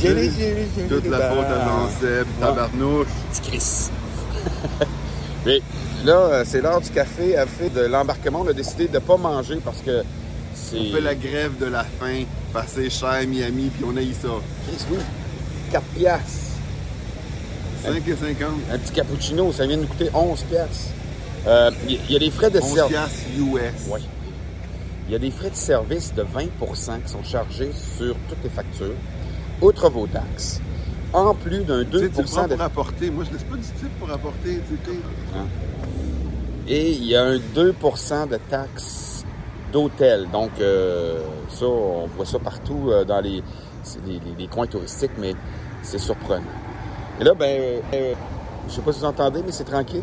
Jelly Louba. Jelly, Jelly- jelly, jelly Toute la faute à Jean-Seb, tabarnouche. Petit Chris. Mais là, euh, c'est l'heure du café. À fait de l'embarquement, on a décidé de ne pas manger parce que c'est. On fait la grève de la faim, passer cher à Miami, puis on a eu ça. Chris, oui. 4 piastres. 5 et 50. Un petit cappuccino, ça vient de nous coûter 11 piastres. Euh, Il y, il y a des frais de 11 service. piastres US. Oui. Il y a des frais de service de 20 qui sont chargés sur toutes les factures, outre vos taxes. En plus d'un 2 Tu sais, de pour apporter. Moi, je laisse pas du type pour apporter. tu sais. Et il y a un 2% de taxes d'hôtel. Donc, euh, ça, on voit ça partout euh, dans les, les, les- les coins touristiques, mais c'est surprenant. Et là, ben, euh, je sais pas si vous entendez, mais c'est tranquille.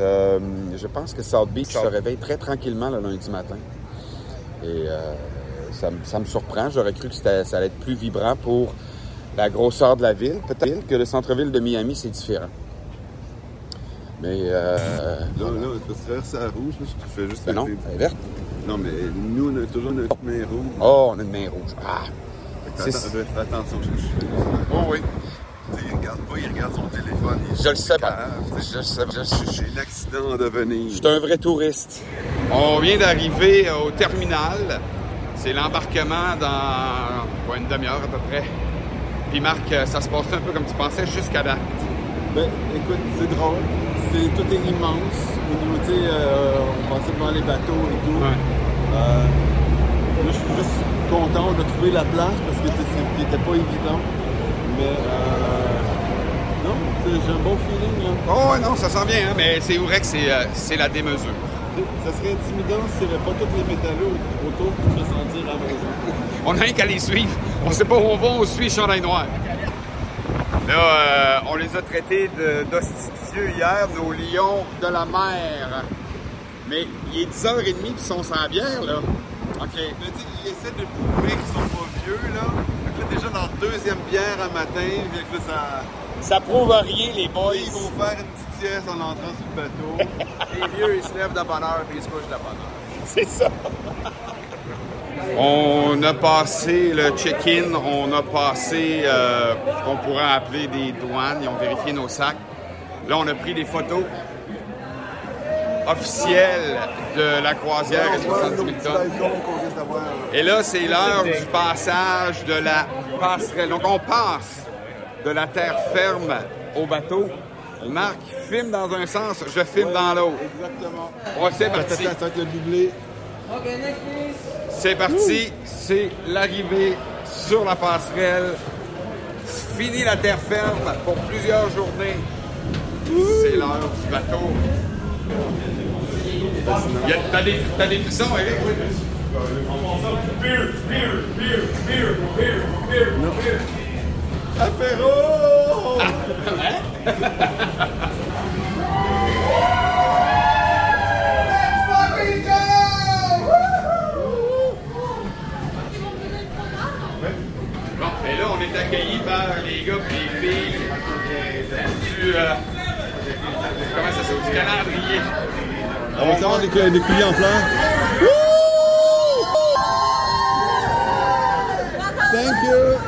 Euh, je pense que South Beach se réveille très tranquillement le lundi matin. Et euh, ça, me- ça me surprend. J'aurais cru que ça allait être plus vibrant pour la grosseur de la ville. Peut-être que le centre-ville de Miami, c'est différent. Mais, euh, Là, là, tu vas traverser la rouge, là, je fais juste ben non, elle est verte. Non, mais nous, on a toujours notre main rouge. Oh, on a une main rouge. Ah! Fais attention à ce que je fais. Oh oui. Il regarde pas, il regarde son téléphone. il- Je le sais pas. Je le sais pas. J'ai l'accident en devenir. je suis un vrai touriste. On vient d'arriver au terminal. C'est l'embarquement dans quoi, une demi-heure à peu près. Puis Marc, ça se passait un peu comme tu pensais jusqu'à date. Ben, écoute, c'est drôle. C'est, tout est immense. Au niveau, tu sais, euh, on passait devant les bateaux et tout. Euh, moi, je suis juste content de trouver la place parce que c'était pas évident. Mais, euh, non, j'ai un bon feeling, là. Oh ouais, non, ça sent bien, hein, mais c'est vrai que c'est, euh, c'est la démesure. Ça serait intimidant s'il n'y avait pas tous les métallos autour pour te sentir à la maison. On n'a rien qu'à les suivre. On sait pas où on va, on suit Chandail Noir. Là, euh, on les a traités d'hostifieux hier, nos lions de la mer. Mais il est 10h30 puis ils sont sans bière, là. OK. Mais ils essaient de prouver qu'ils sont pas vieux, là. Que là, déjà, leur deuxième bière à matin, là, ça... Ça prouve rien, les boys. Ils vont faire une sieste en entrant sur le bateau. Les vieux, ils se lèvent de bonne heure puis ils se couchent de bonne heure. C'est ça. On a passé le check-in, on a passé euh, ce qu'on pourrait appeler des douanes, ils ont vérifié nos sacs. Là, on a pris des photos officielles de la croisière à 70 000 tonnes. Et là, c'est l'heure du passage de la passerelle. Donc, on passe de la terre ferme au bateau. Marc filme dans un sens, je filme dans l'autre. Exactement. Ouais, c'est Attends, parti. C'est parti, c'est l'arrivée sur la passerelle. Fini la terre ferme pour plusieurs journées. C'est l'heure du bateau. Y a- T'as des, t'as des frissons, Eric? Apéro! Bon, et là, on est accueillis par les gars et les filles du. euh, comment ça s'appelle? Du calendrier. On va savoir des, des coulis en fleurs.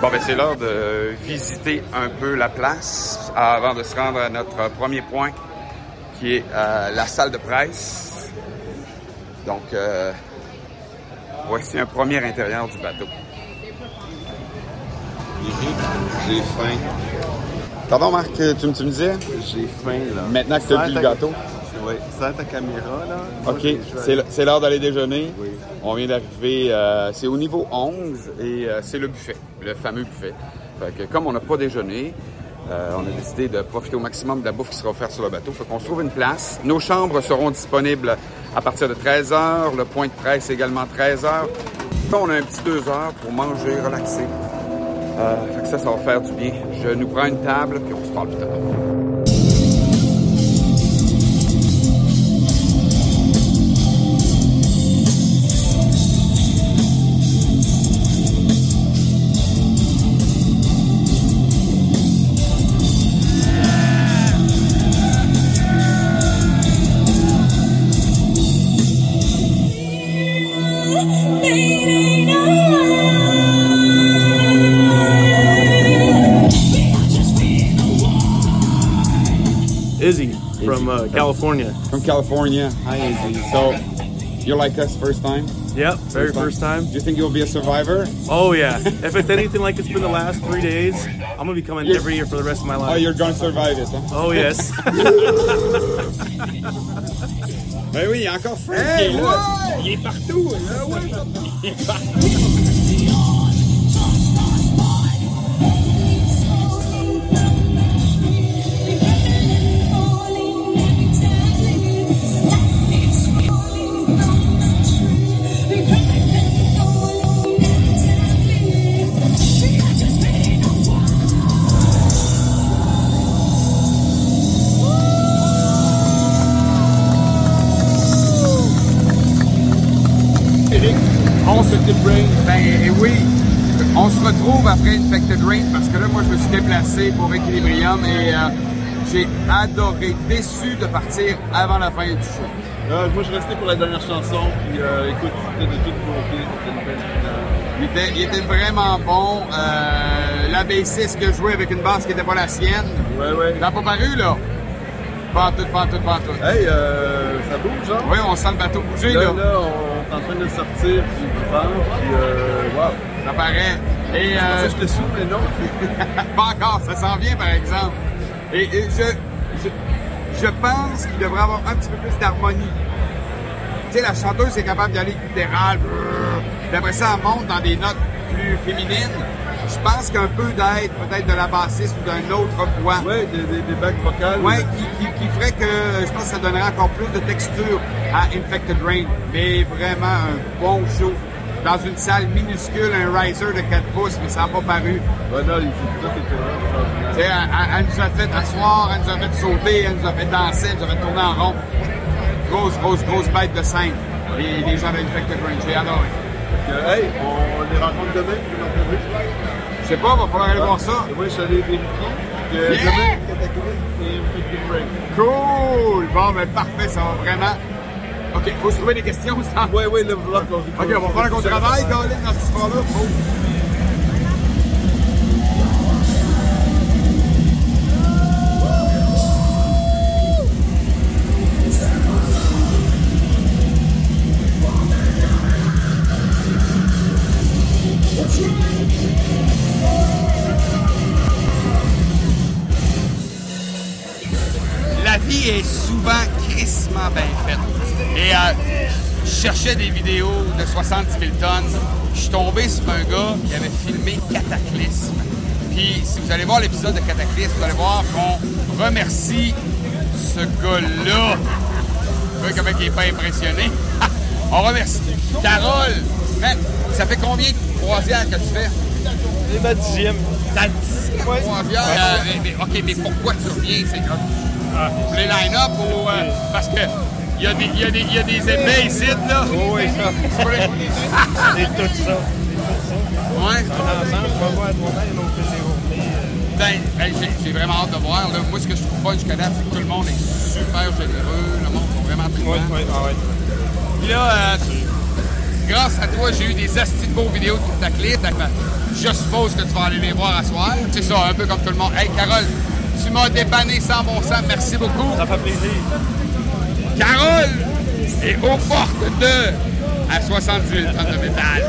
Bon, ben c'est l'heure de visiter un peu la place avant de se rendre à notre premier point, qui est euh, la salle de presse. Donc, euh, voici un premier intérieur du bateau. J'ai faim. Pardon, Marc, tu, me- tu me disais? J'ai faim, là. Maintenant que tu as vu le gâteau. Oui, ta caméra, là. OK, vais c'est l'heure d'aller déjeuner. Oui. On vient d'arriver, euh, c'est au niveau 11 et euh, c'est le buffet, le fameux buffet. Fait que comme on n'a pas déjeuné, euh, on a décidé de profiter au maximum de la bouffe qui sera offerte sur le bateau. Fait qu'on se trouve une place. Nos chambres seront disponibles à partir de 13 h. Le point de presse également 13 h. On a un petit 2 heures pour manger, relaxer. Euh, fait que ça, ça va faire du bien. Je nous prends une table, puis on se parle plus tard. California. From California. Hi, Izzy. So, you're like us first time? Yep, very first time. Do you think you'll be a survivor? Oh yeah. if it's anything like it's been the last three days, I'm gonna be coming You're- every year for the rest of my oh, life. Oh, you're gonna survive it, hein? Oh yes. Ben oui, il y a encore Frank qui est là. Il est partout. là, ouais. Il est partout. Se retrouve après Infected Rain parce que là, moi, je me suis déplacé pour Equilibrium et euh, j'ai adoré, déçu de partir avant la fin du show. Euh, moi, je restais pour la dernière chanson. Puis, euh, écoute, c'était de toute beauté. C'était une belle finale. Il était, il était vraiment bon. La bassiste qui a joué avec une basse qui n'était pas la sienne. Ouais, ouais. T'as pas paru, là? Pas tout, pas tout, pas tout. Hey, euh, ça bouge, hein? Oui, on sent le bateau bouger, Là, là. là, on est en train de sortir. Puis, wow. Ça paraît. Et Je euh, j'étais sous, mais non? pas encore, ça s'en vient, par exemple. Et, et je, je, je pense qu'il devrait avoir un petit peu plus d'harmonie. Tu sais, la chanteuse est capable d'y aller littéral. Puis après ça, elle monte dans des notes plus féminines. Je pense qu'un peu d'aide, peut-être de la bassiste ou d'une autre voix. Ouais, des, des, des bacs vocales. Ouais, qui, qui, qui ferait que je pense que ça donnerait encore plus de texture à Infected Rain. Mais vraiment un bon show. Dans une salle minuscule, un riser de 4 pouces, mais ça n'a pas paru. Ouais, non, il faut tout était vraiment Tu sais, elle, elle- nous a fait asseoir, elle nous a fait sauter, elle nous a fait danser, elle nous a fait tourner en rond. Grosse, grosse, grosse bête de scène. Les, les gens d'Infected Rain, j'ai adoré. Hey, on les rencontre demain, Je sais pas, va falloir aller voir ça. Moi, je suis allé vérifier que Yeah! demain, Infected Rain. Cool! Bon, ben parfait, ça va vraiment. OK, faut se trouver des questions, ça. Ouais, ouais, le vlog. OK, on va faire qu'on travaille, Colin, dans histoire-là. Faut- La vie est souvent crissement bien faite. Et euh, je cherchais des vidéos de 70 000 tonnes. Je suis tombé sur un gars qui avait filmé Cataclysme. Puis, si vous allez voir l'épisode de Cataclysme, vous allez voir qu'on remercie ce gars-là. Vous comment il n'est pas impressionné? On remercie. Carole, man, ça fait combien de croisières que tu fais? C'est ma dixième. Ta dixième croisière? Euh, mais- OK, mais pourquoi tu reviens? C'est comme pour les line-up ou euh, parce que il y, a des- il y, a des- il y a des épais ici, là? Oui, ça. C'est tout ça. Ouais. Ensemble, on va voir toi-même, on fait des journées. Ben, ben, j'ai- j'ai vraiment hâte de voir. là. Moi, ce que je trouve pas jusqu'à date, c'est que tout le monde est super généreux. Le monde sont vraiment très Oui, oui, ah ouais. Puis là, euh, grâce à toi, j'ai eu des astis de beaux vidéos de ta clé. Ben, je suppose que tu vas aller les voir à soir. C'est ça, un peu comme tout le monde. Hey, Carole, tu m'as dépanné sans bon sens. Merci beaucoup. Ça fait plaisir. Carole est aux portes de à 78 tonnes de métal.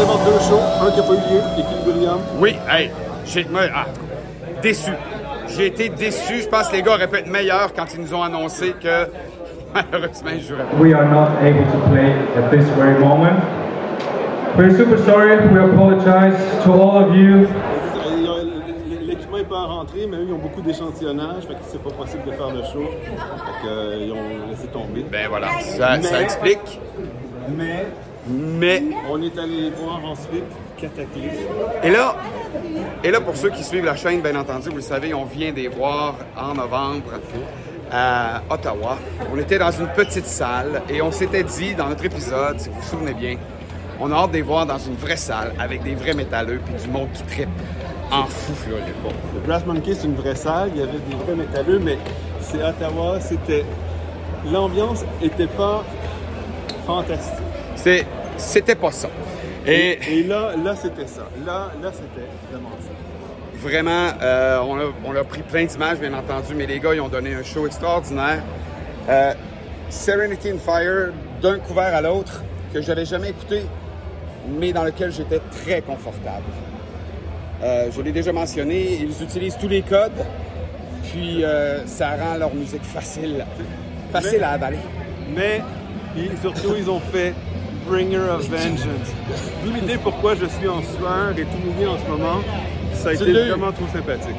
Deux shows. Un qui n'a pas eu lieu, Equilibrium. Oui, hey, j'ai moi, ah, déçu. J'ai été déçu. Je pense que les gars auraient pu être meilleurs quand ils nous ont annoncé que Malheureusement, il jouera. we are not able to play at this very moment. We're super sorry. We apologize to all of you. Ils L'équipement n'est pas rentré, mais eux, ils ont beaucoup d'échantillonnage, fait que c'est pas possible de faire le show. Fait que, euh, ils ont laissé tomber. Ben voilà, ça, ça Mais- explique. Mais Mais, on est allé voir ensuite Cataclysme. et là, et là, pour ceux qui suivent la chaîne, bien entendu, vous le savez, on vient des voir en novembre à Ottawa. On était dans une petite salle et on s'était dit dans notre épisode, si vous vous souvenez bien, on a hâte de les voir dans une vraie salle avec des vrais métalleux puis du monde qui trippe en fou furieux. Bon. Le Brass Monkey, c'est une vraie salle, il y avait des vrais métalleux, mais c'est Ottawa, c'était. L'ambiance était pas fantastique. C'est, c'était pas ça. Et Et là, là, c'était ça. Là, là, c'était vraiment ça. vraiment, euh, on, a, on a pris plein d'images, bien entendu, mais les gars, ils ont donné un show extraordinaire. Euh, Serenity and Fire, d'un couvert à l'autre, que j'avais jamais écouté, mais dans lequel j'étais très confortable. Euh, je l'ai déjà mentionné, ils utilisent tous les codes, puis ça rend leur musique facile, facile à avaler. Mais surtout, ils ont fait Bringer of Vengeance. D'où l'idée pourquoi je suis en sueur et tout mouillé en ce moment? Ça a Tu été vraiment trop sympathique.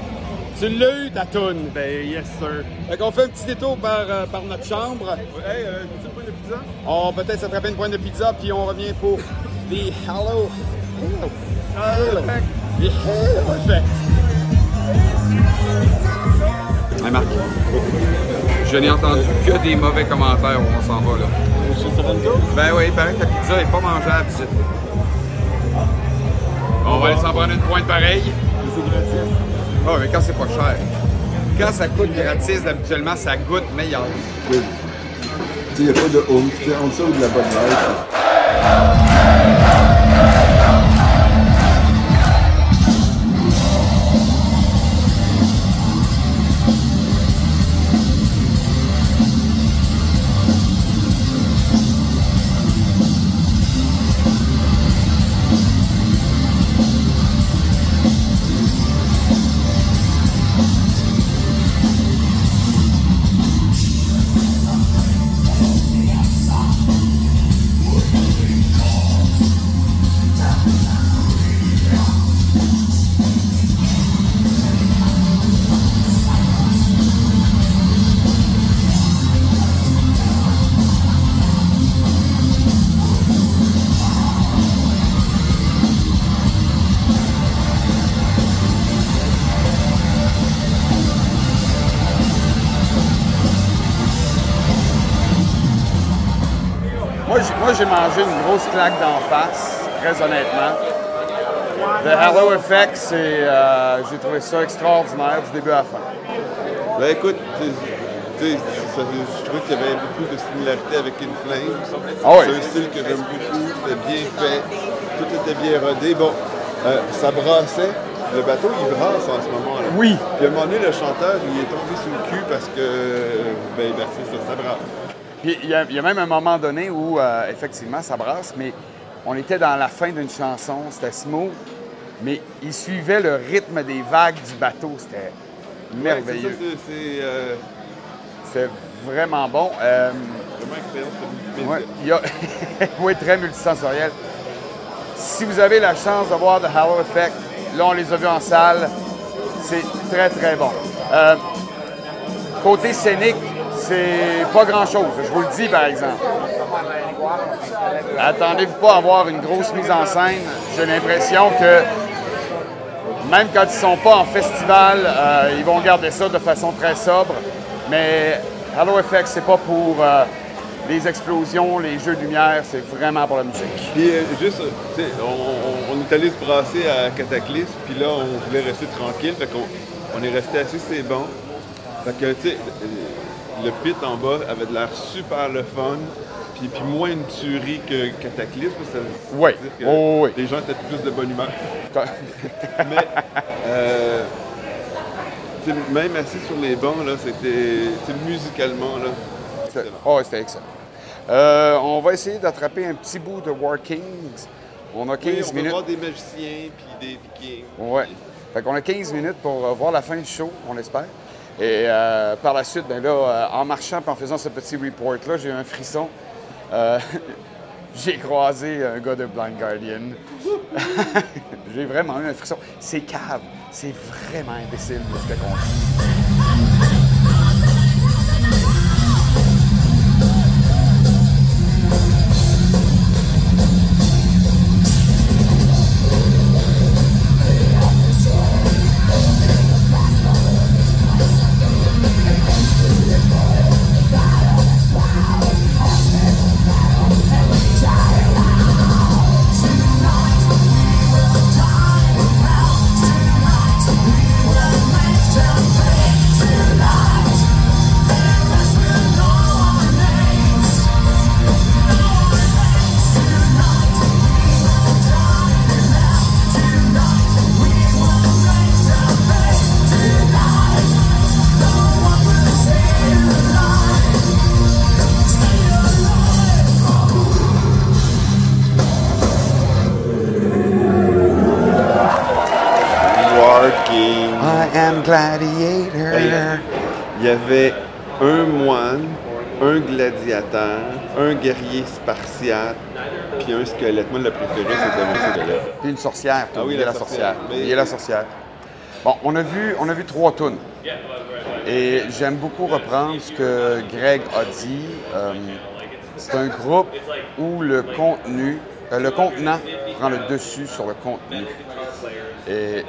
Tu l'as eu, ta toune! Ben, yes, sir. Fait qu'on fait un petit détour par, euh, par notre chambre. Hey, euh, tu point de pizza? On va peut-être s'attraper une pointe de pizza, puis on revient pour les Hello. Hello. Les Hello Effect. Hey Marc, je n'ai entendu que des mauvais commentaires où on s'en va là. Chez Sorrento? Ben oui, il paraît que la pizza est pas mangeable ici. On va aller s'en prendre une pointe pareille. C'est gratis. Ah, mais quand c'est pas cher. Quand ça coûte gratis, habituellement, ça goûte meilleur. Tu sais, il n'y a pas de sais, entre ça ou de la bonne life. Moi, j'ai, mangé une grosse claque d'en face, très honnêtement. The Hello Effect, c'est, euh, j'ai trouvé ça extraordinaire du début à la fin. Ben écoute, ça- je trouvais qu'il y avait beaucoup de similarité avec In Flames. Ah oui. C'est un style que j'aime beaucoup, c'était bien fait, tout était bien rodé. Bon, euh, ça brassait. Le bateau, il brasse en ce moment-là. Oui. Puis à un moment donné, le chanteur, il est tombé sur le cul parce que, ben, ben c'est ça, ça brasse. Puis il y, a, il y a même un moment donné où, euh, effectivement, ça brasse, mais on était dans la fin d'une chanson, c'était smooth, mais il suivait le rythme des vagues du bateau, c'était Ouais, merveilleux. ça, c'est- euh, C'était vraiment bon. Euh, vraiment expérience de Ouais, oui, très multisensoriel. Si vous avez la chance de voir The Halo Effect, là, on les a vus en salle. C'est très, très bon. Euh, côté scénique, c'est pas grand-chose. Je vous le dis, par exemple. Attendez-vous pas à avoir une grosse mise en scène. J'ai l'impression que même quand ils sont pas en festival, euh, ils vont garder ça de façon très sobre. Mais Halo Effect, c'est pas pour euh, les explosions, les jeux de lumière, c'est vraiment pour la musique. Puis euh, juste, on, on- on est allé se brasser à Cataclysme, puis là, on voulait rester tranquille, fait qu'on on est resté assis les bancs. Fait que, tu sais, le pit en bas avait de l'air super le fun, puis, puis moins une tuerie que Cataclysme. Ça veut Oui. dire que Oh, oui. Les gens étaient plus de bonne humeur. Mais, euh, même assis sur les bancs, là, c'était, musicalement, là, Oh, c'était excellent. Euh, on va essayer d'attraper un petit bout de War Kings. On a 15 Oui, on va minutes. voir des magiciens, puis des vikings. Ouais. Fait qu'on a 15 minutes pour voir la fin du show, on l'espère. Et euh, par la suite, ben là, euh, en marchant et en faisant ce petit report-là, j'ai eu un frisson. Euh, j'ai croisé un gars de Blind Guardian. j'ai vraiment eu un frisson. C'est cave. C'est vraiment imbécile de ce qu'on avait un moine, un gladiateur, un guerrier spartiate, puis un squelette. Moi, le préféré, c'était mon squelette. Puis une sorcière. Ah oui, oublié la la sorcière. sorcière. Mais- Oublié la sorcière. Bon, on a vu, on a vu trois tunes. Et j'aime beaucoup reprendre ce que Greg a dit. Euh, c'est un groupe où le contenu, euh, le contenant prend le dessus sur le contenu. Et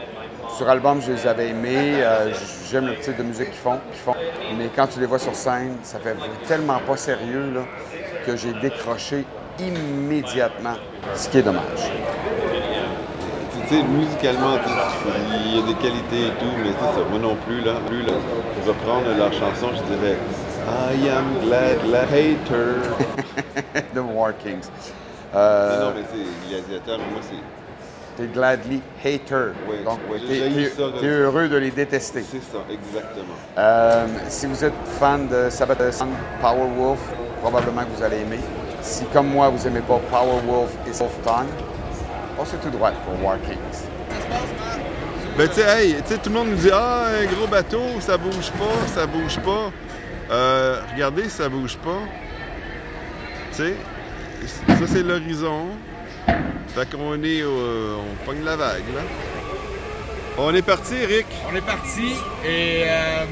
sur album, je les avais aimés. euh, J'aime le type de musique qu'ils font. Mais quand tu les vois sur scène, ça fait tellement pas sérieux là, que j'ai décroché immédiatement, ce qui est dommage. Tu sais, musicalement, il y a des qualités et tout, mais c'est ça. Moi non plus, là. Plus, là pour reprendre leur chanson, je dirais I am glad, glad hater. The War Kings. Mais Euh, non, mais c'est gladiateur, mais moi, c'est. T'es gladly hater. Donc, t'es, j'ai t'es- ça de- t'es heureux de les détester. C'est ça, exactement. Euh, si vous êtes fan de Sabbath Powerwolf, probablement que vous allez aimer. Si, comme moi, vous n'aimez pas Powerwolf et Wolf Time, passez tout droit pour War Kings. Ben, tu sais, hey, tu sais, tout le monde nous dit Ah, un gros bateau, ça bouge pas, ça bouge pas. Euh, regardez, ça bouge pas. Tu sais, ça, c'est l'horizon. Fait qu'on est. au- on pogne la vague, là. On est parti, Eric. On est parti et euh,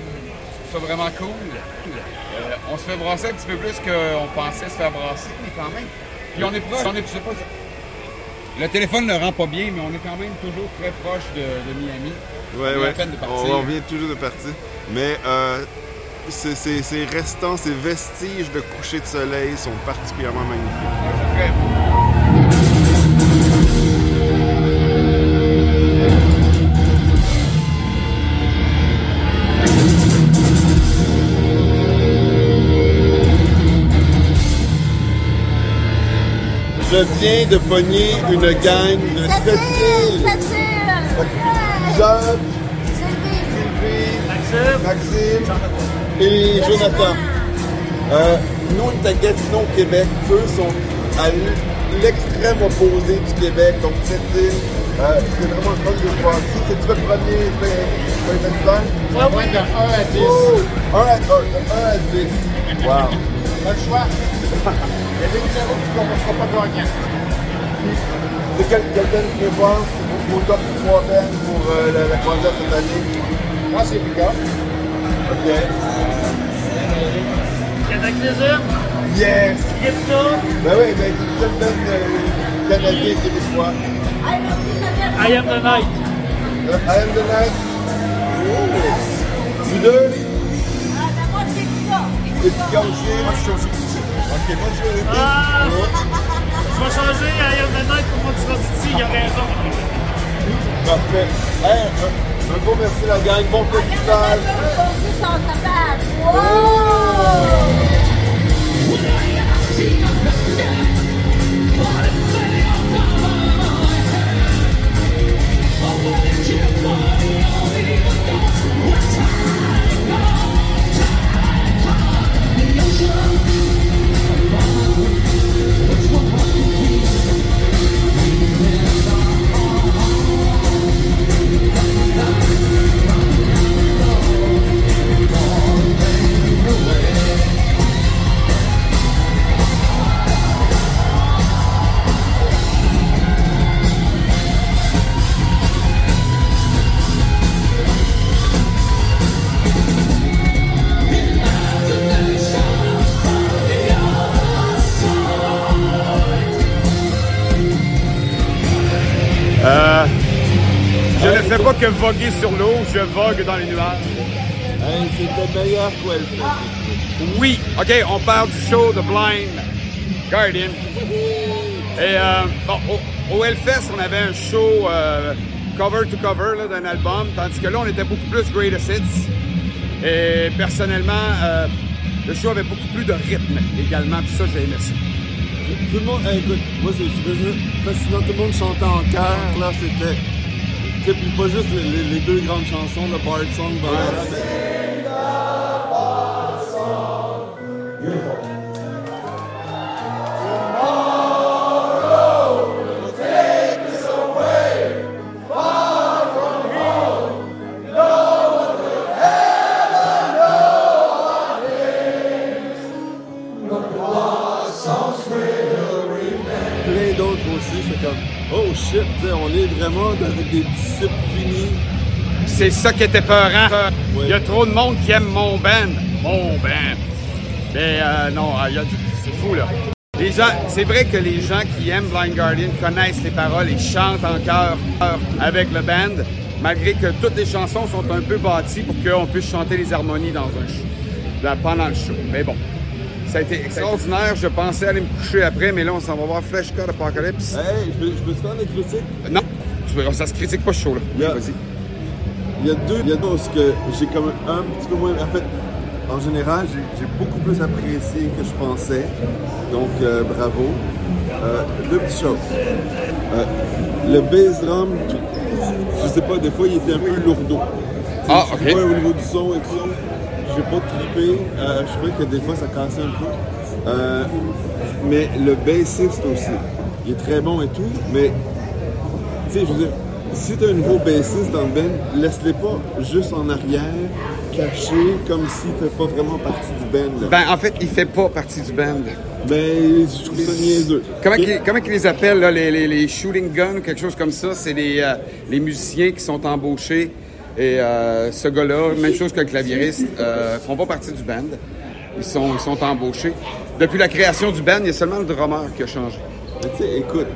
ça vraiment cool. Euh, on se fait brasser un petit peu plus qu'on pensait se faire brasser, mais quand même. Puis on est proche, on est, je sais pas, le téléphone ne rend pas bien, mais on est quand même toujours très proche de, de Miami. Ouais, On ouais. à peine de partir. On, on vient toujours de partir. Mais euh, ces, ces- ces restants, ces vestiges de coucher de soleil sont particulièrement magnifiques. Très Je viens de pogner une gang de sept îles. Job, Sylvie, Maxime et Jonathan. Euh, nous, on est à Gatineau, au Québec. Eux sont à l'extrême opposé du Québec. Donc, cette île, euh, c'est vraiment le fun de voir ici. C'est-tu le premier festival? Ouais, ouais, de 1 à 10. Oh! Un à, un, un à 10. Wow. Pas le choix. Il y a des numéros qui ne commenceront pas gagnant. C'est quel, quel band tu veux voir au top 3 bands pour euh, la, la croisière cette année? Moi, c'est Pika. OK. Cataclysm, Yes! Crypto, Ben oui, ben c'est une band euh, canadien québécois. I Am the Night. I am the night. Oh! Vous deux? Et Pika aussi? Moi, je suis aussi. Ok, moi je vais ah, Je vais changer à Iron pour moi tu seras ici, il a raison. Parfait. Un, gros merci la gang, bon festival. Dans les nuages. Hey, c'était meilleur qu'Elfest. Oui, OK, on parle du show de Blind Guardian. Et euh, bon, au, au Hellfest, on avait un show euh, cover to cover d'un album, tandis que là, on était beaucoup plus greatest hits. Et personnellement, euh, le show avait beaucoup plus de rythme également, puis ça, j'ai aimé ça. Tout le monde, hey, écoute, moi c'est fascinant, tout le monde chantait en chœur, là c'était. Sais, puis pas juste les, deux grandes chansons, le Bard Song, mais- plein d'autres aussi, c'est comme, oh shit, on est vraiment avec des. C'est ça qui était peurant. Ouais. Il y a trop de monde qui aime mon band. Mon band. Mais euh, non, il y a du- c'est fou là. Les gens, c'est vrai que les gens qui aiment Blind Guardian connaissent les paroles et chantent en chœur avec le band, malgré que toutes les chansons sont un peu bâties pour qu'on puisse chanter les harmonies dans un show, pendant le show. Mais bon, ça a été extraordinaire. Je pensais aller me coucher après, mais là, on s'en va voir Flash God Apocalypse. Hey, je peux, je peux te faire des critiques? Non, ça se critique pas show là. Yeah. Vas-y. Il y a deux, il y a deux choses que j'ai comme un petit peu moins. En fait, en général, j'ai beaucoup plus apprécié que je pensais. Donc, euh, bravo. Euh, deux petites choses. Euh, le bass drum, je sais pas, des fois, il était un peu lourdeau. Ah, Je ok. pas, au niveau du son et tout, j'ai pas trippé. Je trouvais que des fois, ça cassait un peu. Mais le bassiste aussi, il est très bon et tout, mais tu sais, je veux dire, si t'as un nouveau bassiste dans le band, laisse-les pas juste en arrière, caché, comme s'il fait pas vraiment partie du band. là. Ben, en fait, il fait pas partie du band. Ben, je trouve ça niaiseux. Comment, Ok? qu'ils, comment qu'ils les appellent, là, les, les, les shooting guns ou quelque chose comme ça? C'est les, euh, les musiciens qui sont embauchés. Et euh, ce gars-là, même chose qu'un claviériste, euh, font pas partie du band. Ils sont, ils sont embauchés. Depuis la création du band, il y a seulement le drummer qui a changé. Mais tu sais, écoute,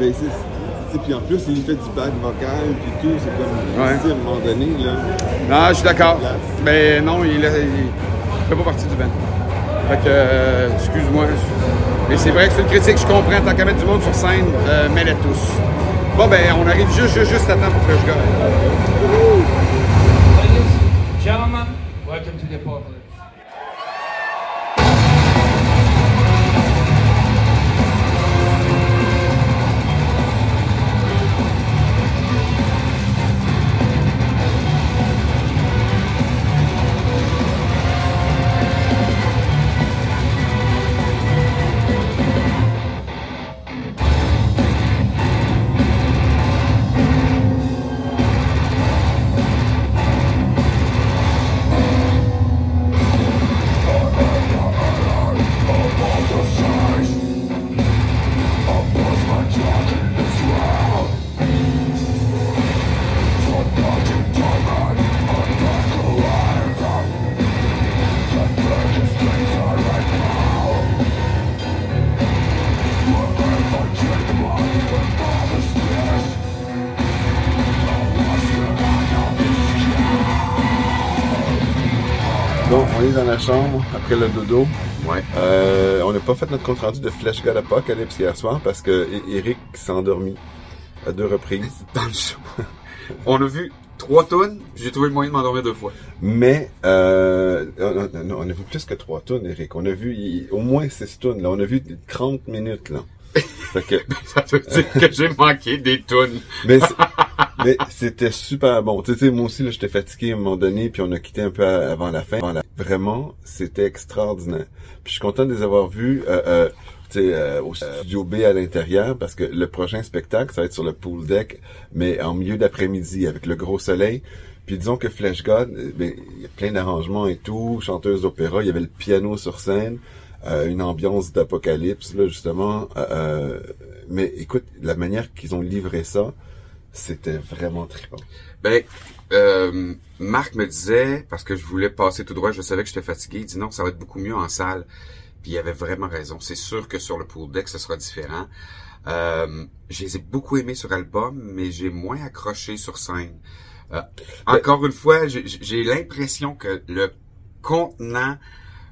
bassiste, tu puis en plus, il fait du back vocal, puis tout, c'est comme, Ouais. à un moment donné, là. Non, je suis d'accord. Mais non, il, il fait pas partie du band. Fait que, euh, excuse-moi. Mais c'est vrai que c'est une critique, je comprends. Tant qu'à mettre du monde sur scène, euh, mets-les tous. Bon, ben, on arrive juste, juste, juste à temps pour Fresh Guy. Gentlemen, welcome to the apocalypse. Chambre après le dodo. Ouais. Euh, on n'a pas fait notre compte rendu de Flash God Apocalypse hier soir parce que E- Eric s'est endormi à deux reprises. Dans le show. On a vu trois tonnes, j'ai trouvé le moyen de m'endormir deux fois. Mais euh, on, on- on a vu plus que trois tonnes, Eric. On a vu il- au moins six tonnes. Là. On a vu 30 minutes. là. Fait que, Ça veut dire que j'ai manqué des tonnes. mais mais c'était super bon. Tu sais, moi aussi, là, j'étais fatigué à un moment donné, puis on a quitté un peu avant la fin. Vraiment, c'était extraordinaire. Puis je suis content de les avoir vus euh, euh, euh, au studio B à l'intérieur, parce que le prochain spectacle, ça va être sur le pool deck, mais en milieu d'après-midi, avec le gros soleil. Puis disons que Flash God, euh, ben, il y a plein d'arrangements et tout, chanteuse d'opéra, il y avait le piano sur scène, euh, une ambiance d'apocalypse, là, justement. euh, euh, mais écoute, la manière qu'ils ont livré ça, c'était vraiment trippant. Ben, euh, Marc me disait, parce que je voulais passer tout droit, je savais que j'étais fatigué, il dit non, ça va être beaucoup mieux en salle. Puis il avait vraiment raison. C'est sûr que sur le pool deck, ce sera différent. Euh, je les ai beaucoup aimés sur album, mais j'ai moins accroché sur scène. Euh, encore une fois, j'ai- j'ai l'impression que le contenant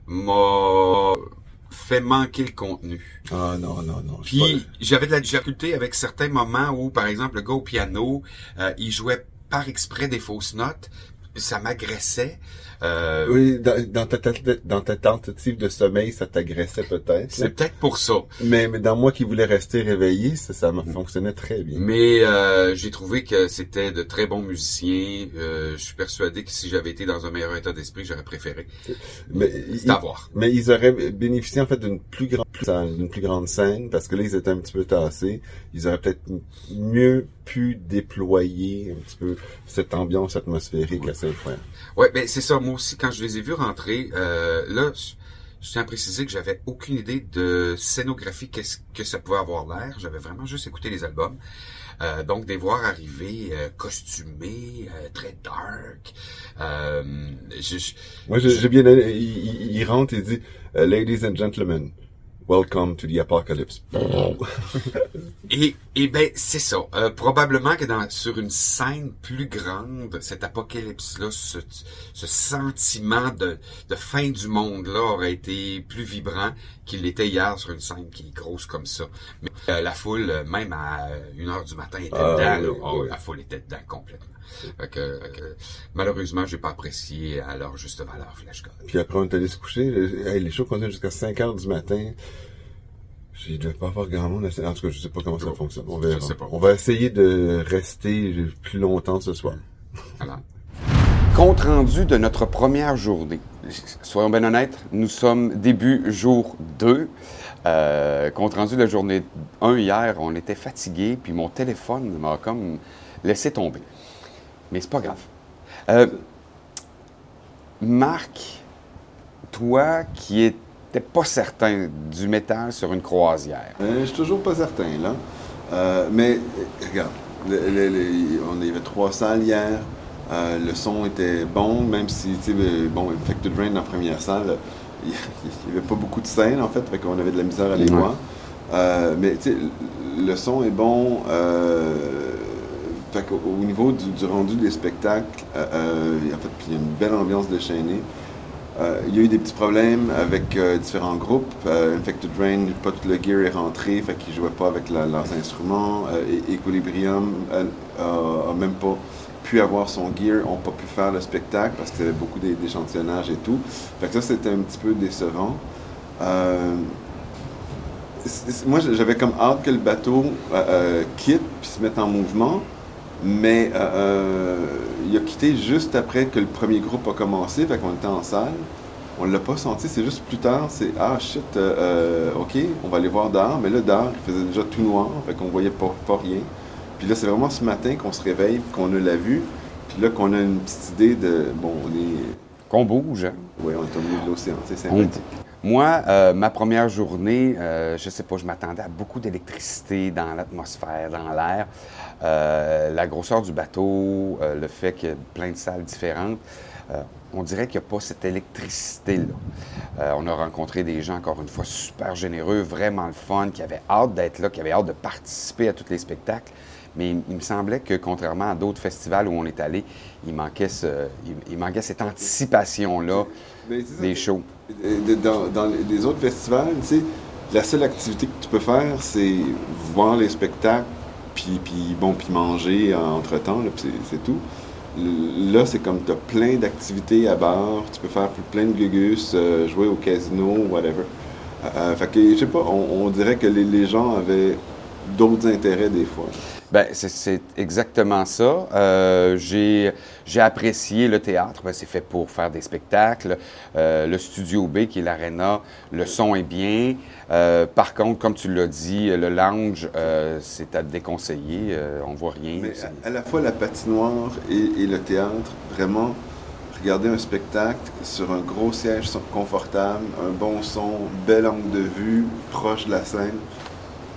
m'a fait manquer le contenu. Ah non, non, non. Puis j'avais de la difficulté avec certains moments où, par exemple, le gars au piano, euh, il jouait par exprès des fausses notes. Ça m'agressait. Euh, Oui, dans, dans ta, dans ta tentative de sommeil, ça t'agressait peut-être. C'est peut-être pour ça. Mais, mais dans moi qui voulais rester réveillé, ça, ça me fonctionnait très bien. Mais euh, j'ai trouvé que c'était de très bons musiciens. Euh, je suis persuadé que si j'avais été dans un meilleur état d'esprit, j'aurais préféré. Mais, C'est à voir. mais ils auraient bénéficié en fait d'une plus grande d'une plus grande scène parce que là ils étaient un petit peu tassés. Ils auraient peut-être mieux pu déployer un petit peu cette ambiance atmosphérique assez incroyable. Ouais, ben c'est ça. Moi aussi, quand je les ai vus rentrer, euh, là, je, tiens à préciser que j'avais aucune idée de scénographie, qu'est-ce que ça pouvait avoir l'air. J'avais vraiment juste écouté les albums. Euh, donc, des voir arriver euh, costumés, euh, très dark. Moi j'ai bien il, il- rentre et dit Ladies and gentlemen, welcome to the apocalypse. Et, et ben c'est ça. Euh, probablement que dans sur une scène plus grande, cet apocalypse-là, ce, ce sentiment de, de fin du monde-là aurait été plus vibrant qu'il l'était hier sur une scène qui est grosse comme ça. Mais euh, la foule, euh, même à une heure du matin, était Ah, dedans. oui, là. Oh, oui. La foule était dedans complètement. Fait que, fait que, malheureusement, j'ai pas apprécié à leur juste valeur Flash God. Puis après on est allé se coucher. Hey, les shows continuent jusqu'à 5 heures du matin. Je ne devais pas avoir grand monde. à- En tout cas, je sais pas comment ça fonctionne. On je verra. sais pas. On va essayer de rester plus longtemps ce soir. Voilà. Compte rendu de notre première journée. Soyons bien honnêtes, nous sommes début jour 2. Euh, compte rendu de la journée 1 hier, on était fatigué, puis mon téléphone m'a comme laissé tomber. Mais c'est pas grave. Euh, Marc, toi qui étais pas certain du métal sur une croisière, Euh, je suis toujours pas certain, là. Euh, mais, regarde, le- le- le- on avait trois salles hier. Le son était bon, même si, tu sais, bon, Infected Rain, la première salle, il n'y avait pas beaucoup de scènes, en fait, fait qu'on avait de la misère à les voir. Mais, tu sais, le son est bon. Euh, fait au niveau du, du rendu des spectacles, euh, euh, en fait, il y a une belle ambiance déchaînée. Euh, il y a eu des petits problèmes avec euh, différents groupes. Infected Rain, pas tout le gear est rentré, fait qu'ils jouaient pas avec leurs instruments. Equilibrium a, même pas pu avoir son gear, ont pas pu faire le spectacle parce qu'il y avait beaucoup d'é- d'échantillonnage et tout. Fait que ça, c'était un petit peu décevant. Moi, j'avais comme hâte que le bateau quitte puis se mette en mouvement. Mais euh, euh, il a quitté juste après que le premier groupe a commencé, fait qu'on était en salle. On l'a pas senti, c'est juste plus tard, c'est ah shit, euh, euh, ok, on va aller voir dehors, mais là dehors il faisait déjà tout noir, fait qu'on voyait pas, pas rien. Puis là c'est vraiment ce matin qu'on se réveille, qu'on a la vue, puis là qu'on a une petite idée de bon, on est, qu'on bouge. ouais, on est au milieu de l'océan, c'est On- sympathique. Moi, euh, ma première journée, euh, je sais pas, je m'attendais à beaucoup d'électricité dans l'atmosphère, dans l'air. Euh, la grosseur du bateau, euh, le fait qu'il y a plein de salles différentes, on dirait qu'il n'y a pas cette électricité-là. On a rencontré des gens, encore une fois, super généreux, vraiment le fun, qui avaient hâte d'être là, qui avaient hâte de participer à tous les spectacles. Mais il, me semblait que, contrairement à d'autres festivals où on est allé, il manquait cette anticipation-là C'est ça, des shows. Dans, dans les- autres festivals, tu sais, la seule activité que tu peux faire, c'est voir les spectacles, puis, puis bon, puis manger entre-temps, c'est- tout. Là, c'est comme tu as plein d'activités à bord, tu peux faire plein de gugus, euh, jouer au casino, whatever. Euh, euh, fait que, je sais pas, on, on dirait que les, les gens avaient d'autres intérêts des fois. Ben, c'est- c'est exactement ça. Euh, j'ai j'ai apprécié le théâtre. Ben, c'est fait pour faire des spectacles. Euh, le Studio B, qui est l'aréna, le son est bien. Euh, par contre, comme tu l'as dit, le lounge, euh, c'est à déconseiller. On voit rien. Mais à, à la fois la patinoire et, et le théâtre, vraiment, regarder un spectacle sur un gros siège confortable, un bon son, bel angle de vue, proche de la scène,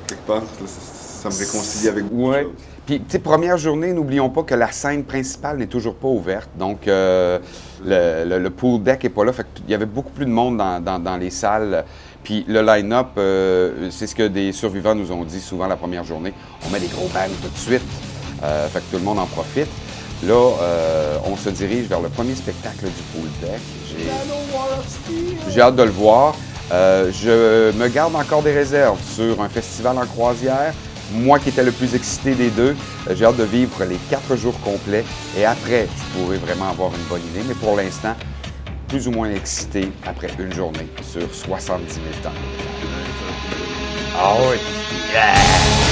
quelque part, ça, me réconcilie avec beaucoup de choses. Puis, tu première journée, n'oublions pas que la scène principale n'est toujours pas ouverte. Donc, euh, le, le- pool deck n'est pas là. Fait il y avait beaucoup plus de monde dans, dans- dans les salles. Puis le line-up, euh, c'est ce que des survivants nous ont dit souvent la première journée. On met des gros bands tout de suite. Euh, fait que tout le monde en profite. Là, euh, on se dirige vers le premier spectacle du pool deck. J'ai- J'ai hâte de le voir. Euh, je me garde encore des réserves sur un festival en croisière. Moi qui étais le plus excité des deux, euh, j'ai hâte de vivre les quatre jours complets. Et après, je pourrai vraiment avoir une bonne idée. Mais pour l'instant, plus ou moins excité après une journée sur 70 000 temps. Ah oui!